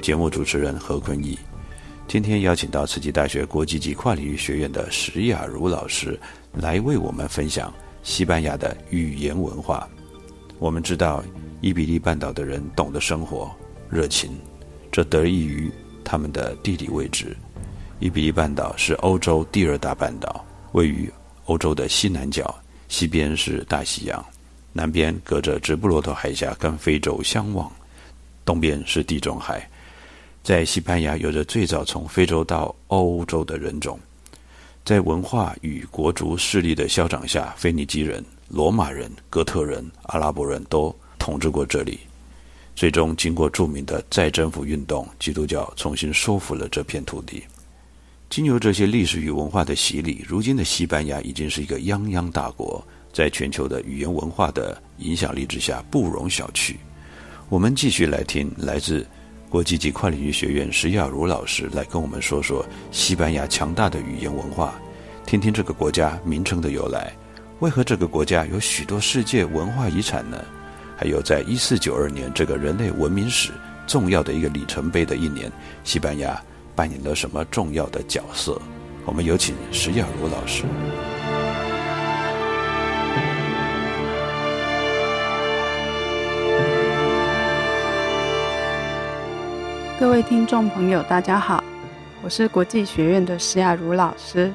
节目主持人何坤义，今天邀请到慈济大学国际级跨领域学院的石雅茹老师来为我们分享西班牙的语言文化。我们知道伊比利半岛的人懂得生活、热情，这得益于他们的地理位置。伊比利半岛是欧洲第二大半岛，位于欧洲的西南角，西边是大西洋，南边隔着直布罗陀海峡跟非洲相望，东边是地中海。在西班牙有着最早从非洲到欧洲的人种，在文化与国族势力的消长下，腓尼基人、罗马人、哥特人、阿拉伯人都统治过这里。最终，经过著名的再征服运动，基督教重新收复了这片土地。经由这些历史与文化的洗礼，如今的西班牙已经是一个泱泱大国，在全球的语言文化的影响力之下，不容小觑。我们继续来听来自。国际级跨领域学院石亚茹老师来跟我们说说西班牙强大的语言文化，听听这个国家名称的由来，为何这个国家有许多世界文化遗产呢？还有，在一四九二年这个人类文明史重要的一个里程碑的一年，西班牙扮演了什么重要的角色？我们有请石亚茹老师。各位听众朋友，大家好，我是国际学院的石雅茹老师。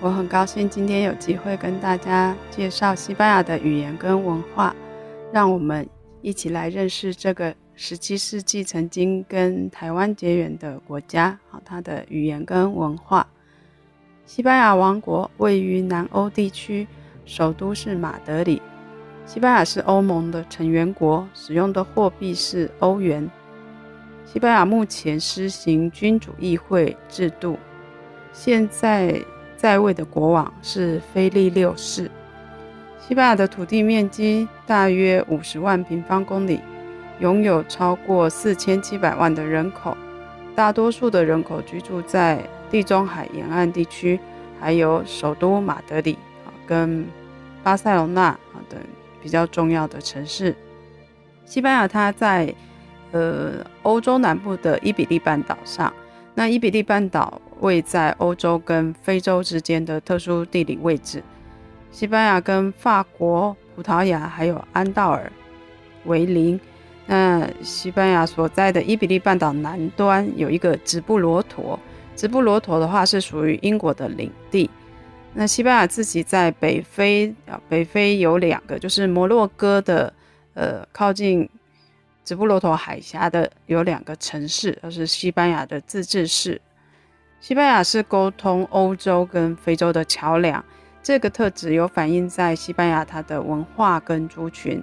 我很高兴今天有机会跟大家介绍西班牙的语言跟文化，让我们一起来认识这个十七世纪曾经跟台湾结缘的国家。好，它的语言跟文化。西班牙王国位于南欧地区，首都是马德里。西班牙是欧盟的成员国，使用的货币是欧元。西班牙目前施行君主议会制度，现在在位的国王是菲利六世。西班牙的土地面积大约五十万平方公里，拥有超过四千七百万的人口，大多数的人口居住在地中海沿岸地区，还有首都马德里啊跟巴塞罗那啊等比较重要的城市。西班牙它在呃，欧洲南部的伊比利半岛上，那伊比利半岛位在欧洲跟非洲之间的特殊地理位置。西班牙跟法国、葡萄牙还有安道尔为邻。那西班牙所在的伊比利半岛南端有一个直布罗陀，直布罗陀的话是属于英国的领地。那西班牙自己在北非啊，北非有两个，就是摩洛哥的，呃，靠近。直布罗陀海峡的有两个城市，都是西班牙的自治市。西班牙是沟通欧洲跟非洲的桥梁，这个特质有反映在西班牙它的文化跟族群。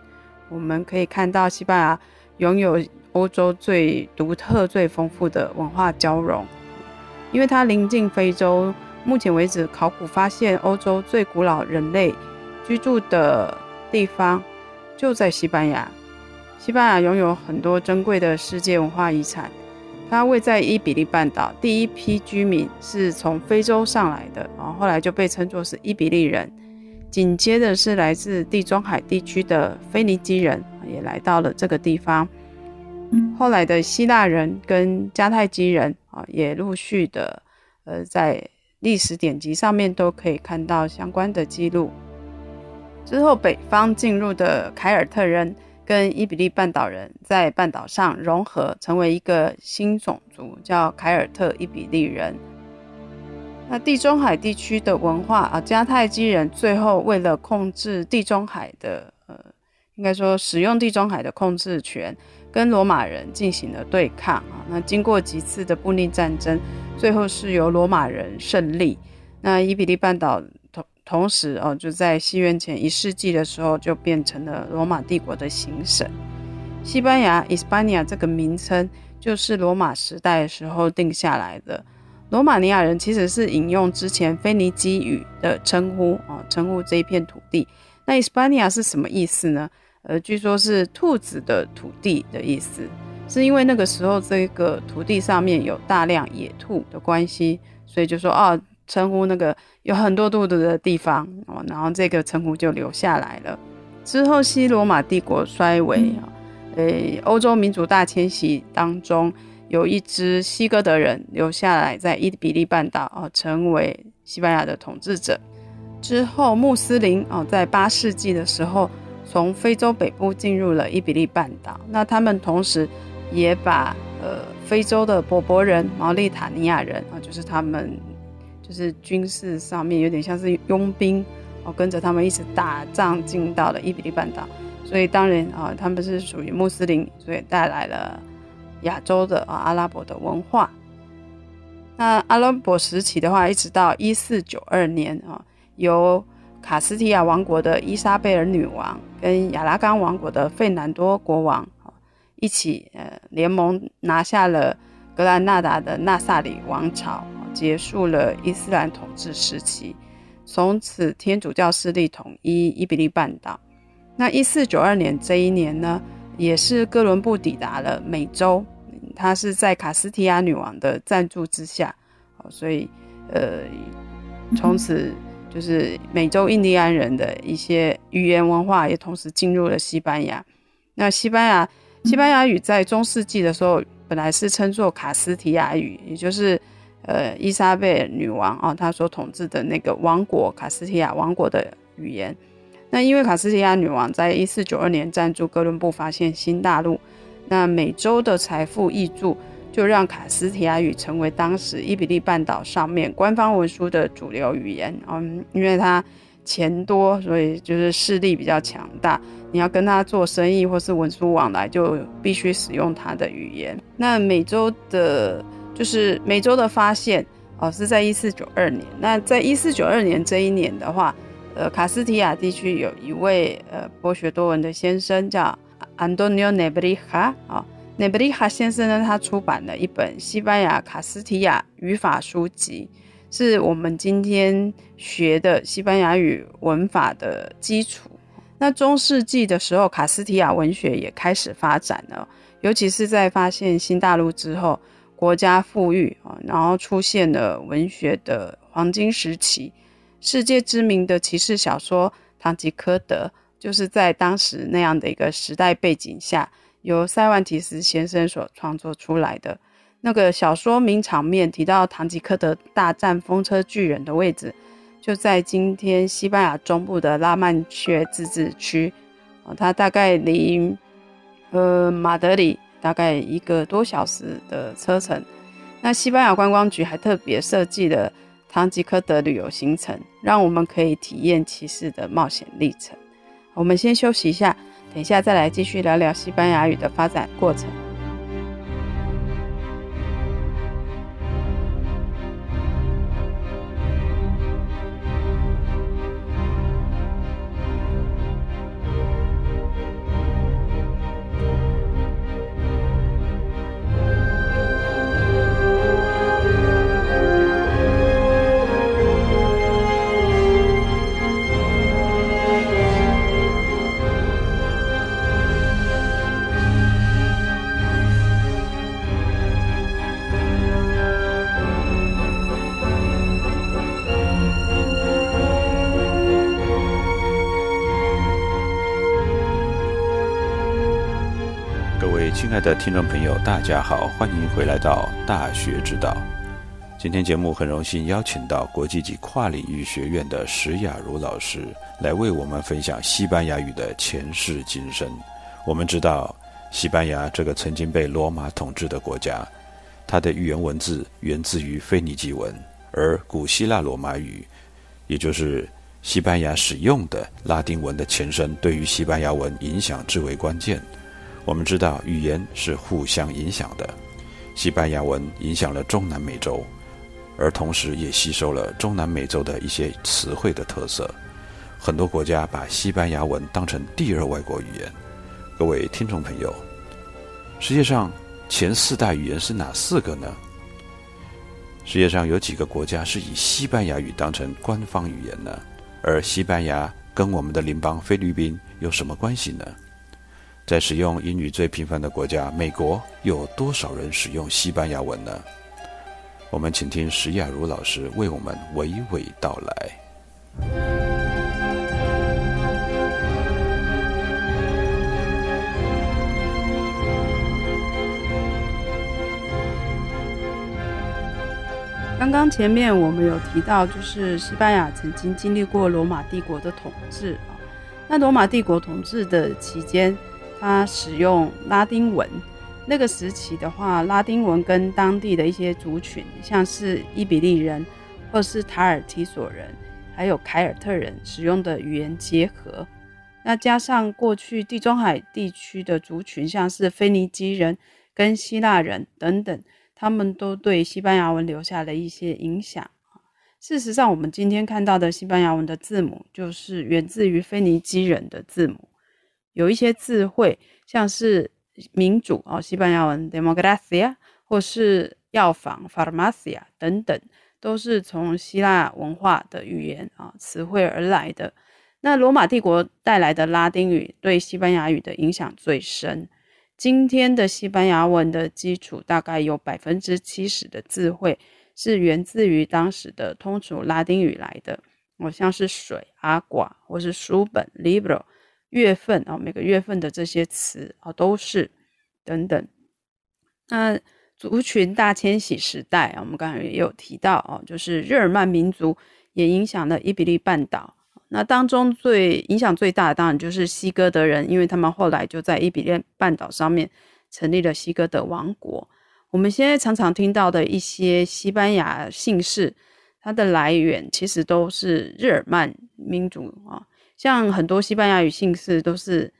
我们可以看到，西班牙拥有欧洲最独特、最丰富的文化交融，因为它临近非洲。目前为止，考古发现欧洲最古老人类居住的地方就在西班牙。西班牙拥有很多珍贵的世界文化遗产，它位在伊比利半岛，第一批居民是从非洲上来的，然后后来就被称作是伊比利人。紧接着是来自地中海地区的腓尼基人，也来到了这个地方。后来的希腊人跟迦太基人啊，也陆续的，呃，在历史典籍上面都可以看到相关的记录。之后，北方进入的凯尔特人跟伊比利半岛人在半岛上融合，成为一个新种族，叫凯尔特伊比利人。那地中海地区的文化啊，迦太基人最后为了控制地中海的，呃，应该说使用地中海的控制权，跟罗马人进行了对抗啊。那经过几次的布匿战争，最后是由罗马人胜利。那伊比利半岛。同时哦，就在西元前一世纪的时候，就变成了罗马帝国的行省。西班牙 （Hispania） 这个名称就是罗马时代的时候定下来的。罗马尼亚人其实是引用之前腓尼基语的称呼啊，称呼这一片土地。那 Hispania 是什么意思呢？呃，据说是兔子的土地的意思，是因为那个时候这个土地上面有大量野兔的关系，所以就说哦。称呼那个有很多肚子的地方哦，然后这个称呼就留下来了。之后西罗马帝国衰微啊，诶，欧洲民族大迁徙当中，有一支西哥德人留下来在伊比利半岛哦，成为西班牙的统治者。之后穆斯林哦，在八世纪的时候，从非洲北部进入了伊比利半岛。那他们同时也把呃非洲的柏柏人、毛利塔尼亚人啊，就是他们。就是军事上面有点像是佣兵哦，跟着他们一起打仗进到了伊比利半岛，所以当然啊，他们是属于穆斯林，所以带来了亚洲的啊阿拉伯的文化。那阿拉伯时期的话，一直到一四九二年啊，由卡斯提亚王国的伊莎贝尔女王跟亚拉冈王国的费南多国王啊一起呃联盟拿下了格兰纳达的纳萨里王朝。结束了伊斯兰统治时期，从此天主教势力统一伊比利半岛。那一四九二年这一年呢，也是哥伦布抵达了美洲，他是在卡斯提亚女王的赞助之下，所以呃，从此就是美洲印第安人的一些语言文化也同时进入了西班牙。那西班牙西班牙语在中世纪的时候本来是称作卡斯提亚语，也就是。呃，伊莎贝尔女王啊，她所统治的那个王国卡斯提亚王国的语言。那因为卡斯提亚女王在一四九二年赞助哥伦布发现新大陆，那美洲的财富益注就让卡斯提亚语成为当时伊比利半岛上面官方文书的主流语言。嗯，因为它钱多，所以就是势力比较强大。你要跟他做生意或是文书往来，就必须使用他的语言。那美洲的。就是美洲的发现哦，是在一四九二年。那在一四九二年这一年的话，呃，卡斯提亚地区有一位呃博学多闻的先生叫安东尼奥·内布里哈啊。内布里哈先生呢，他出版了一本西班牙卡斯提亚语法书籍，是我们今天学的西班牙语文法的基础。那中世纪的时候，卡斯提亚文学也开始发展了，尤其是在发现新大陆之后。国家富裕啊，然后出现了文学的黄金时期。世界知名的骑士小说《堂吉诃德》就是在当时那样的一个时代背景下，由塞万提斯先生所创作出来的。那个小说名场面提到堂吉诃德大战风车巨人的位置，就在今天西班牙中部的拉曼却自治区啊，它大概离呃马德里。大概一个多小时的车程，那西班牙观光局还特别设计了唐吉诃德旅游行程，让我们可以体验骑士的冒险历程。我们先休息一下，等一下再来继续聊聊西班牙语的发展过程。亲爱的听众朋友，大家好，欢迎回来到大学之道。今天节目很荣幸邀请到国际级跨领域学院的石雅茹老师来为我们分享西班牙语的前世今生。我们知道，西班牙这个曾经被罗马统治的国家，它的语言文字源自于腓尼基文，而古希腊罗马语，也就是西班牙使用的拉丁文的前身，对于西班牙文影响至为关键。我们知道，语言是互相影响的，西班牙文影响了中南美洲。而同时也吸收了中南美洲的一些词汇的特色，很多国家把西班牙文当成第二外国语言。各位听众朋友，世界上前四大语言是哪四个呢？世界上有几个国家是以西班牙语当成官方语言呢？而西班牙跟我们的邻邦菲律宾有什么关系呢？在使用英语最频繁的国家美国，有多少人使用西班牙文呢？我们请听石雅茹老师为我们娓娓道来。刚刚前面我们有提到，就是西班牙曾经经历过罗马帝国的统治啊。那罗马帝国统治的期间，它使用拉丁文。那个时期的话，拉丁文跟当地的一些族群，像是伊比利人，或是塔尔提索人，还有凯尔特人使用的语言结合。那加上过去地中海地区的族群，像是腓尼基人跟希腊人等等，他们都对西班牙文留下了一些影响。事实上，我们今天看到的西班牙文的字母，就是源自于腓尼基人的字母。有一些字汇，像是。民主哦，西班牙文 democracia，或是药房 pharmacia 等等，都是从希腊文化的语言啊词汇而来的。那罗马帝国带来的拉丁语对西班牙语的影响最深。今天的西班牙文的基础大概有百分之七十的字汇是源自于当时的通俗拉丁语来的。我像是水 agua，或是书本 libro。月份啊，每个月份的这些词啊，都是等等。那族群大迁徙时代啊，我们刚才也有提到啊，就是日耳曼民族也影响了伊比利半岛。那当中最影响最大的，当然就是西哥德人，因为他们后来就在伊比利半岛上面成立了西哥德王国。我们现在常常听到的一些西班牙姓氏，它的来源其实都是日耳曼民族啊。像很多西班牙语姓氏都是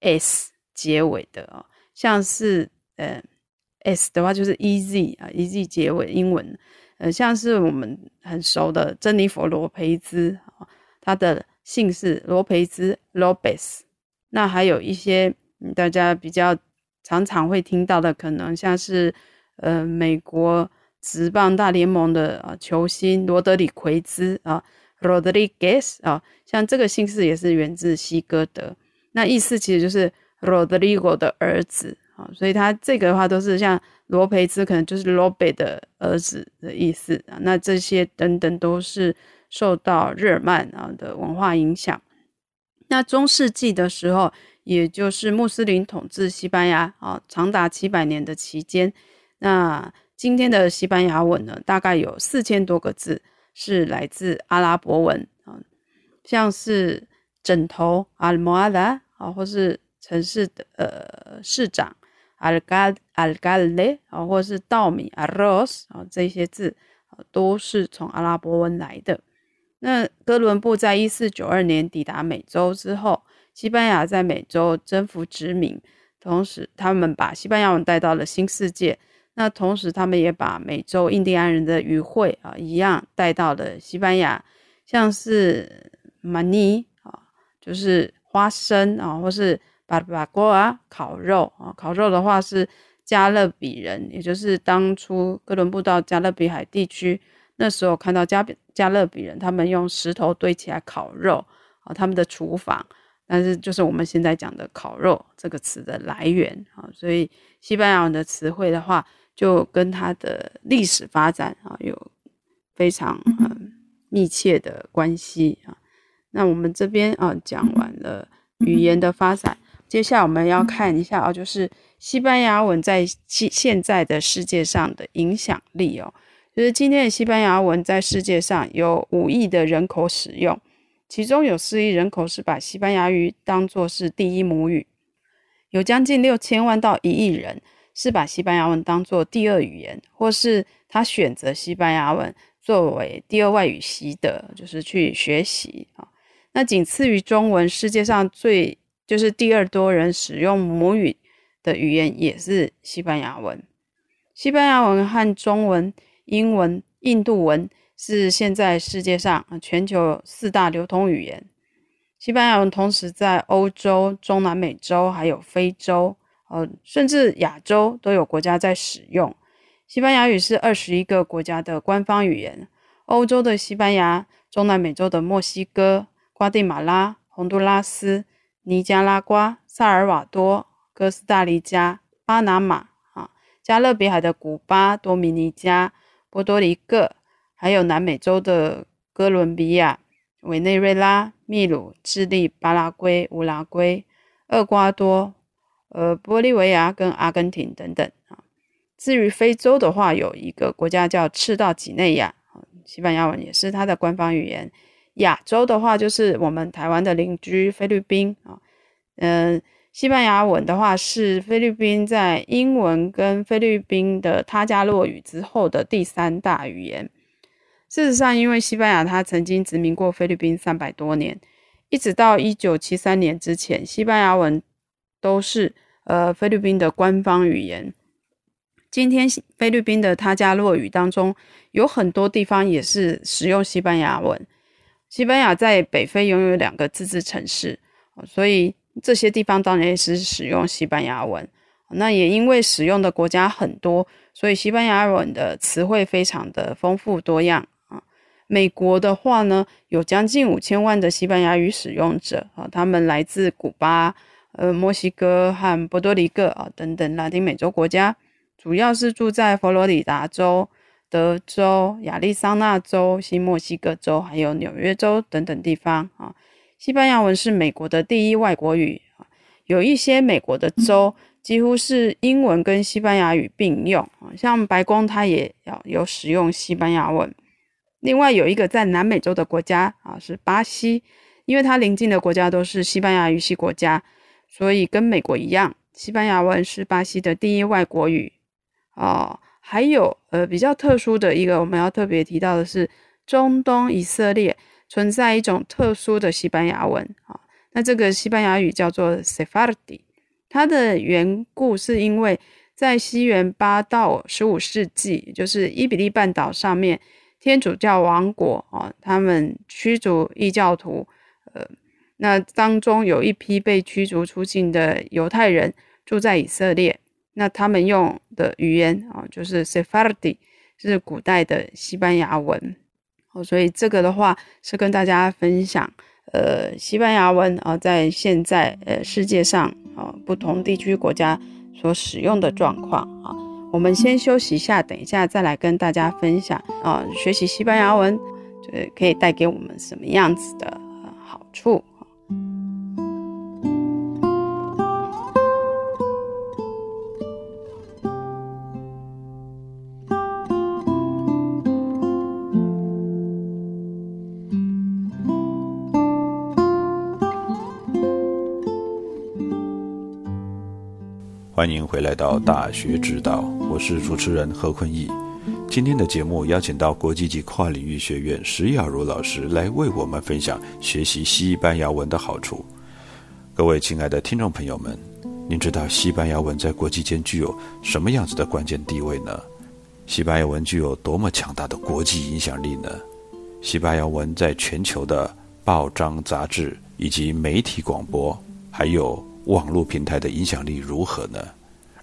s 结尾的啊，像是呃 s 的话就是 e z 啊，e z 结尾英文，呃像是我们很熟的珍妮佛罗培兹啊，他的姓氏罗培兹 Lopez，那还有一些大家比较常常会听到的，可能像是呃美国职棒大联盟的啊球星罗德里奎兹啊。Rodriguez 啊，像这个姓氏也是源自西哥德，那意思其实就是 Rodrigo 的儿子啊，所以他这个的话都是像罗培兹，可能就是罗贝的儿子的意思啊。那这些等等都是受到日耳曼啊的文化影响。那中世纪的时候，也就是穆斯林统治西班牙啊，长达七百年的期间，那今天的西班牙文呢，大概有四千多个字。是来自阿拉伯文啊，像是枕头 al-moada 啊，或是城市的呃市长 algal al-gale 啊，或是稻米 arroz 啊，这些字啊都是从阿拉伯文来的。那哥伦布在一四九二年抵达美洲之后，西班牙在美洲征服殖民，同时他们把西班牙文带到了新世界。那同时，他们也把美洲印第安人的语汇啊一样带到了西班牙，像是马尼啊，就是花生啊，或是巴巴锅啊，烤肉啊，烤肉的话是加勒比人，也就是当初哥伦布到加勒比海地区那时候看到加加勒比人，他们用石头堆起来烤肉啊，他们的厨房，但是就是我们现在讲的烤肉这个词的来源啊，所以西班牙文的词汇的话。就跟它的历史发展啊有非常嗯密切的关系啊。那我们这边啊讲完了语言的发展，接下来我们要看一下啊，就是西班牙文在现现在的世界上的影响力哦。就是今天的西班牙文在世界上有五亿的人口使用，其中有四亿人口是把西班牙语当作是第一母语，有将近六千万到一亿人是把西班牙文当作第二语言，或是他选择西班牙文作为第二外语习得，就是去学习啊。那仅次于中文，世界上最就是第二多人使用母语的语言也是西班牙文。西班牙文和中文。英文、印度文是现在世界上全球四大流通语言。西班牙文同时在欧洲、中南美洲还有非洲，呃，甚至亚洲都有国家在使用。西班牙语是二十一个国家的官方语言。欧洲的西班牙、中南美洲的墨西哥、瓜地马拉、洪都拉斯、尼加拉瓜、萨尔瓦多、哥斯达黎加、巴拿马啊，加勒比海的古巴、多米尼加。波多黎各，还有南美洲的哥伦比亚、委内瑞拉、秘鲁、智利、巴拉圭、乌拉圭、厄瓜多、呃，玻利维亚跟阿根廷等等啊。至于非洲的话，有一个国家叫赤道几内亚，西班牙文也是它的官方语言。亚洲的话，就是我们台湾的邻居菲律宾啊，嗯。西班牙文的话是菲律宾在英文跟菲律宾的他加洛语之后的第三大语言。事实上，因为西班牙它曾经殖民过菲律宾三百多年，一直到一九七三年之前，西班牙文都是呃菲律宾的官方语言。今天菲律宾的他加洛语当中有很多地方也是使用西班牙文。西班牙在北非拥有两个自治城市，所以。这些地方当然也是使用西班牙文，那也因为使用的国家很多，所以西班牙文的词汇非常的丰富多样。美国的话呢，有将近五千万的西班牙语使用者啊，他们来自古巴、呃墨西哥和波多黎各啊等等拉丁美洲国家，主要是住在佛罗里达州、德州、亚利桑那州、新墨西哥州还有纽约州等等地方啊。西班牙文是美国的第一外国语啊，有一些美国的州几乎是英文跟西班牙语并用啊，像白宫它也要有使用西班牙文。另外有一个在南美洲的国家啊是巴西，因为它邻近的国家都是西班牙语系国家，所以跟美国一样，西班牙文是巴西的第一外国语哦。还有呃比较特殊的一个我们要特别提到的是中东以色列。存在一种特殊的西班牙文啊，那这个西班牙语叫做 Sephardi，它的缘故是因为在西元八到十五世纪，就是伊比利半岛上面天主教王国啊，他们驱逐异教徒，呃，那当中有一批被驱逐出境的犹太人住在以色列，那他们用的语言啊，就是 Sephardi，是古代的西班牙文。哦，所以这个的话是跟大家分享，呃，西班牙文啊，在现在呃世界上啊不同地区国家所使用的状况啊。我们先休息一下，等一下再来跟大家分享啊，学习西班牙文，呃，可以带给我们什么样子的好处。欢迎回来到大学之道，我是主持人何坤义。今天的节目邀请到国际级跨领域学院石雅茹老师来为我们分享学习西班牙文的好处。各位亲爱的听众朋友们，您知道西班牙文在国际间具有什么样子的关键地位呢？西班牙文具有多么强大的国际影响力呢？西班牙文在全球的报章、杂志以及媒体广播，还有。网络平台的影响力如何呢？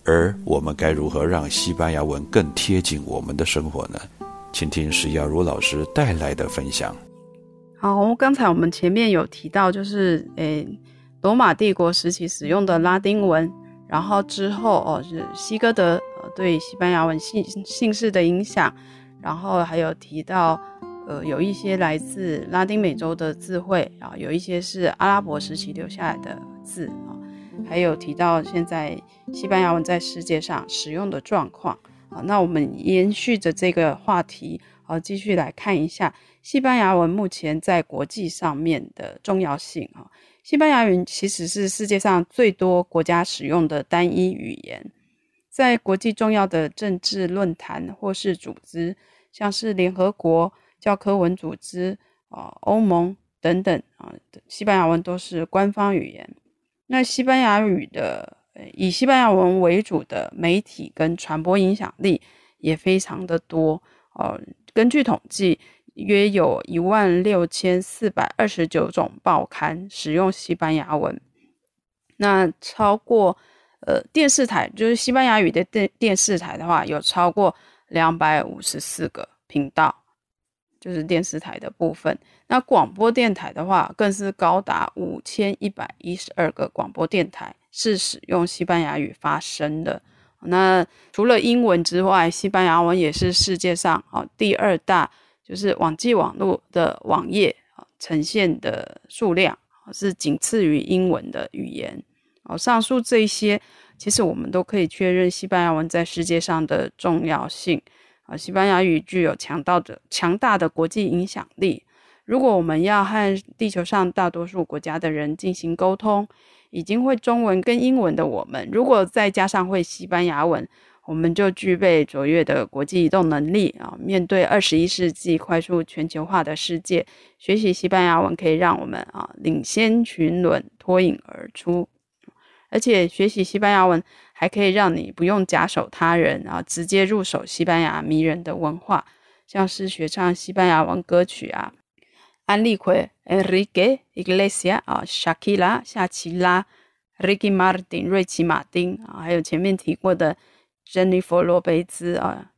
而我们该如何让西班牙文更贴近我们的生活呢？请听石耀如老师带来的分享。好，刚才我们前面有提到，就是诶，罗马帝国时期使用的拉丁文，然后之后哦是西哥德对西班牙文姓姓氏的影响，然后还有提到呃有一些来自拉丁美洲的字汇啊，有一些是阿拉伯时期留下来的字啊。还有提到现在西班牙文在世界上使用的状况啊。那我们延续着这个话题，啊，继续来看一下西班牙文目前在国际上面的重要性啊。西班牙语其实是世界上最多国家使用的单一语言，在国际重要的政治论坛或是组织，像是联合国教科文组织啊、欧盟等等啊，西班牙文都是官方语言。那西班牙语的以西班牙文为主的媒体跟传播影响力也非常的多哦。根据统计。约有一万六千四百二十九种报刊使用西班牙文，那超过呃电视台就是西班牙语的电电视台的话，有超过两百五十四个频道，就是电视台的部分。那广播电台的话，更是高达五千一百一十二个广播电台是使用西班牙语发声的。那除了英文之外，西班牙文也是世界上啊第二大。就是网际网络的网页啊，呈现的数量是仅次于英文的语言哦。上述这些，其实我们都可以确认西班牙文在世界上的重要性啊。西班牙语具有强大的强大的国际影响力。如果我们要和地球上大多数国家的人进行沟通，已经会中文跟英文的我们，如果再加上会西班牙文。我们就具备卓越的国际移动能力啊！面对二十一世纪快速全球化的世界，学习西班牙文可以让我们啊领先群伦，脱颖而出。而且学习西班牙文还可以让你不用假手他人啊，直接入手西班牙迷人的文化，像是学唱西班牙文歌曲啊，安利奎 Enrique Iglesias 啊，Shakira 夏奇拉，Ricky Martin 瑞奇马丁啊，还有前面提过的。Jennifer 罗贝兹啊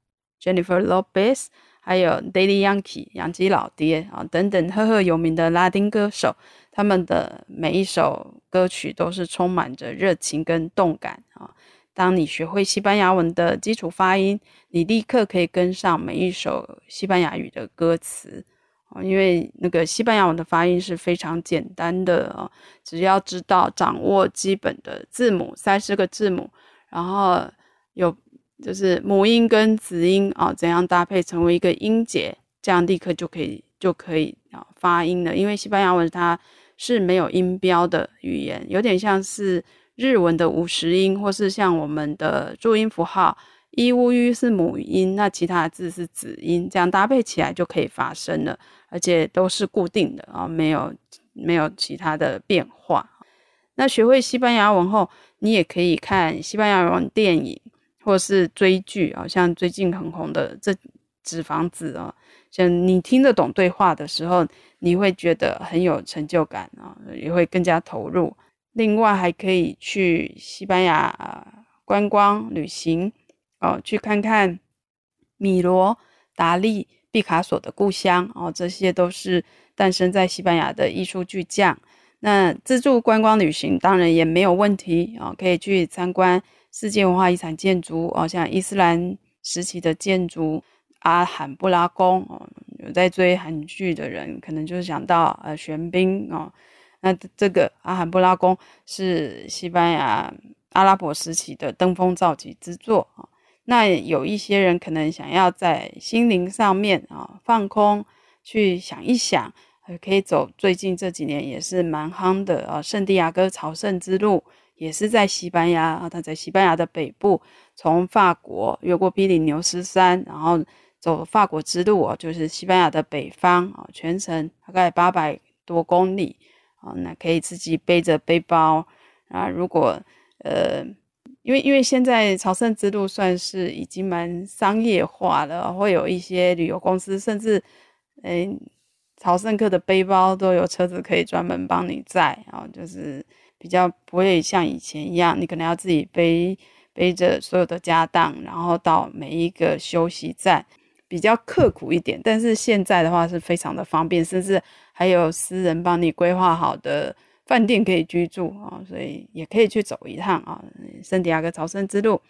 ，Jennifer Lopez，还有 Daddy Yankee 杨基老爹啊等等赫赫有名的拉丁歌手，他们的每一首歌曲都是充满着热情跟动感啊。当你学会西班牙文的基础发音，你立刻可以跟上每一首西班牙语的歌词啊，因为那个西班牙文的发音是非常简单的啊，只要知道掌握基本的字母三十个字母，然后。有就是母音跟子音啊，怎样搭配成为一个音节，这样立刻就可以就可以啊发音了。因为西班牙文它是没有音标的语言，有点像是日文的五十音，或是像我们的注音符号，i u u 是母音，那其他的字是子音，这样搭配起来就可以发声了，而且都是固定的啊，没有没有其他的变化。那学会西班牙文后，你也可以看西班牙文电影。或是追剧啊，像最近很红的这《纸房子》啊，像你听得懂对话的时候，你会觉得很有成就感啊，也会更加投入。另外，还可以去西班牙啊观光旅行哦，去看看米罗、达利、毕卡索的故乡哦，这些都是诞生在西班牙的艺术巨匠。那自助观光旅行当然也没有问题啊，可以去参观。世界文化遗产建筑哦，像伊斯兰时期的建筑阿罕布拉宫哦，有在追韩剧的人可能就是想到呃玄彬哦，那这个阿罕布拉宫是西班牙阿拉伯时期的登峰造极之作啊。那有一些人可能想要在心灵上面啊放空，去想一想，可以走最近这几年也是蛮夯的啊圣地亚哥朝圣之路。也是在西班牙啊，他在西班牙的北部，从法国越过比利牛斯山，然后走法国之路啊，就是西班牙的北方啊，全程大概八百多公里啊，那可以自己背着背包啊。如果呃，因为因为现在朝圣之路算是已经蛮商业化了，会有一些旅游公司，甚至嗯，朝圣客的背包都有车子可以专门帮你载啊，就是。比较不会像以前一样，你可能要自己背背着所有的家当，然后到每一个休息站，比较刻苦一点。但是现在的话是非常的方便，甚至还有私人帮你规划好的饭店可以居住啊，所以也可以去走一趟啊，圣地亚哥朝圣之路。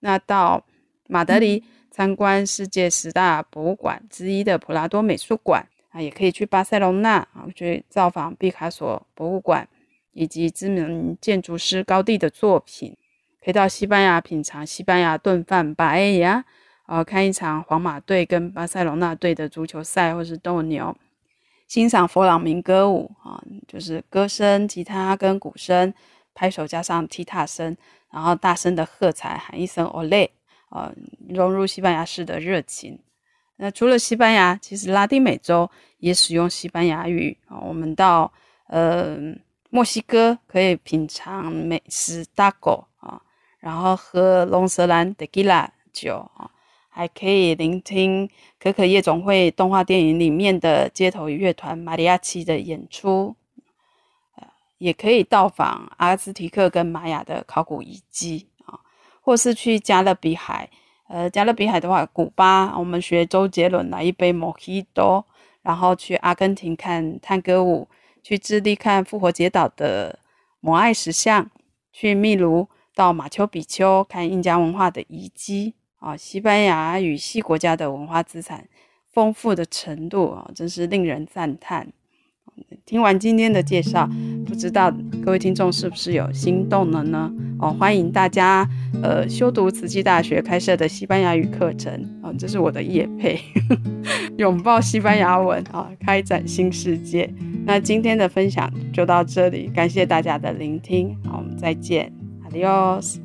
那到马德里参观世界十大博物馆之一的普拉多美术馆啊，也可以去巴塞隆纳啊，去造访毕卡索博物馆。以及知名建筑师高地的作品。可以到西班牙品尝西班牙炖饭巴埃亚，呃，看一场皇马队跟巴塞隆那队的足球赛，或是斗牛，欣赏佛朗明歌舞啊，就是歌声、吉他跟鼓声拍手加上踢踏声，然后大声的喝彩，喊一声 “ole”，呃，融入西班牙式的热情。那除了西班牙，其实拉丁美洲也使用西班牙语啊。我们到呃墨西哥可以品尝美食 taco 啊。然后喝龙舌兰 t e q i l a 酒啊，还可以聆听可可夜总会动画电影里面的街头乐团马里亚奇的演出，呃也可以到访阿兹提克跟玛雅的考古遗迹啊，或是去加勒比海，呃，加勒比海的话，古巴，我们学周杰伦来一杯 Mojito，然后去阿根廷看探戈舞，去智利看复活节岛的摩艾石像，去秘鲁。到马丘比丘看印加文化的遗迹啊，西班牙与西国家的文化资产丰富的程度啊，真是令人赞叹。听完今天的介绍，不知道各位听众是不是有心动了呢？哦，欢迎大家呃修读慈济大学开设的西班牙语课程啊，这是我的业配，拥抱西班牙文啊，开展新世界。那今天的分享就到这里，感谢大家的聆听，好，我们再见。，adios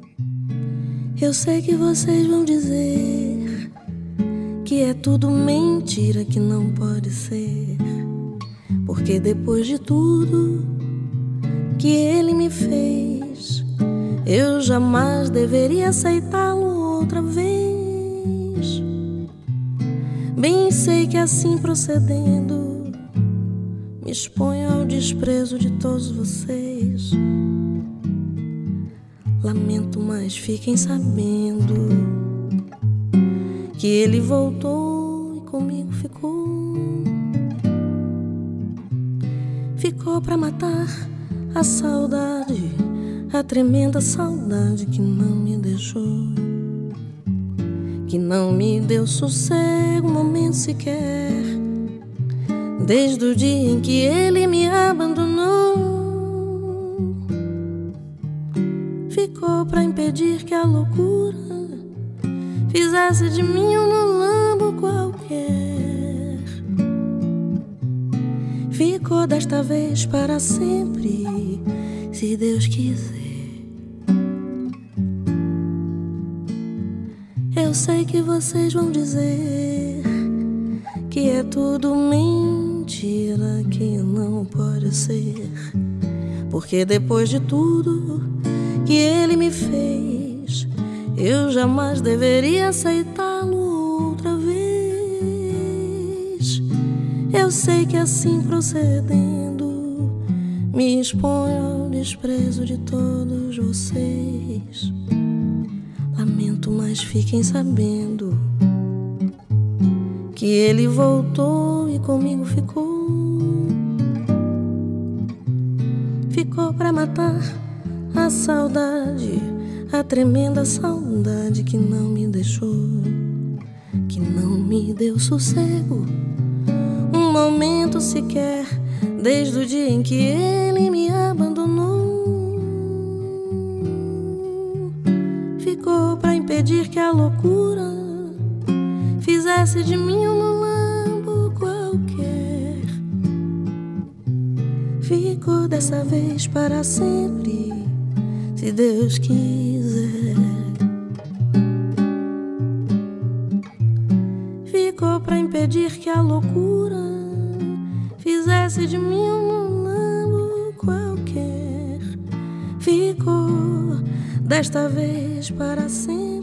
Eu sei que vocês vão dizer que é tudo mentira, que não pode ser. Porque depois de tudo que ele me fez, eu jamais deveria aceitá-lo outra vez. Bem sei que assim procedendo, me exponho ao desprezo de todos vocês. Lamento, mas fiquem sabendo que ele voltou e comigo ficou. Ficou para matar a saudade, a tremenda saudade que não me deixou, que não me deu sossego, um momento sequer. Desde o dia em que ele me abandonou. Para impedir que a loucura fizesse de mim um mulambo qualquer. Ficou desta vez para sempre, se Deus quiser. Eu sei que vocês vão dizer que é tudo mentira, que não pode ser. Porque depois de tudo que ele me fez, eu jamais deveria aceitá-lo outra vez. Eu sei que assim procedendo, me exponho ao desprezo de todos vocês. Lamento, mas fiquem sabendo que ele voltou e comigo ficou. Ficou para matar a saudade, a tremenda saudade que não me deixou, que não me deu sossego, um momento sequer, desde o dia em que ele me abandonou. Ficou para impedir que a loucura fizesse de mim um lambo qualquer. Ficou dessa vez para sempre se Deus quiser. Ficou para impedir que a loucura fizesse de mim um mulambo qualquer. Ficou desta vez para sempre